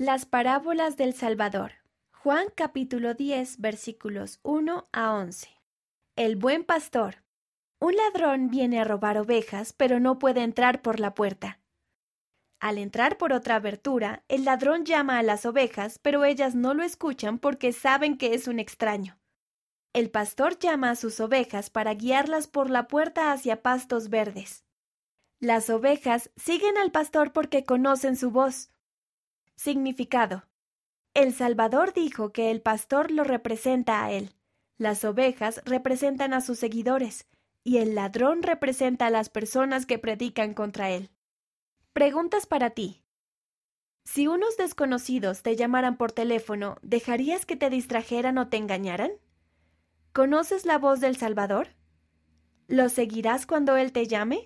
Las parábolas del Salvador. Juan capítulo 10 versículos 1 a 11. El buen pastor. Un ladrón viene a robar ovejas, pero no puede entrar por la puerta. Al entrar por otra abertura, el ladrón llama a las ovejas, pero ellas no lo escuchan porque saben que es un extraño. El pastor llama a sus ovejas para guiarlas por la puerta hacia pastos verdes. Las ovejas siguen al pastor porque conocen su voz. Significado. El Salvador dijo que el pastor lo representa a él, las ovejas representan a sus seguidores, y el ladrón representa a las personas que predican contra él. Preguntas para ti. Si unos desconocidos te llamaran por teléfono, ¿dejarías que te distrajeran o te engañaran? ¿Conoces la voz del Salvador? ¿Lo seguirás cuando Él te llame?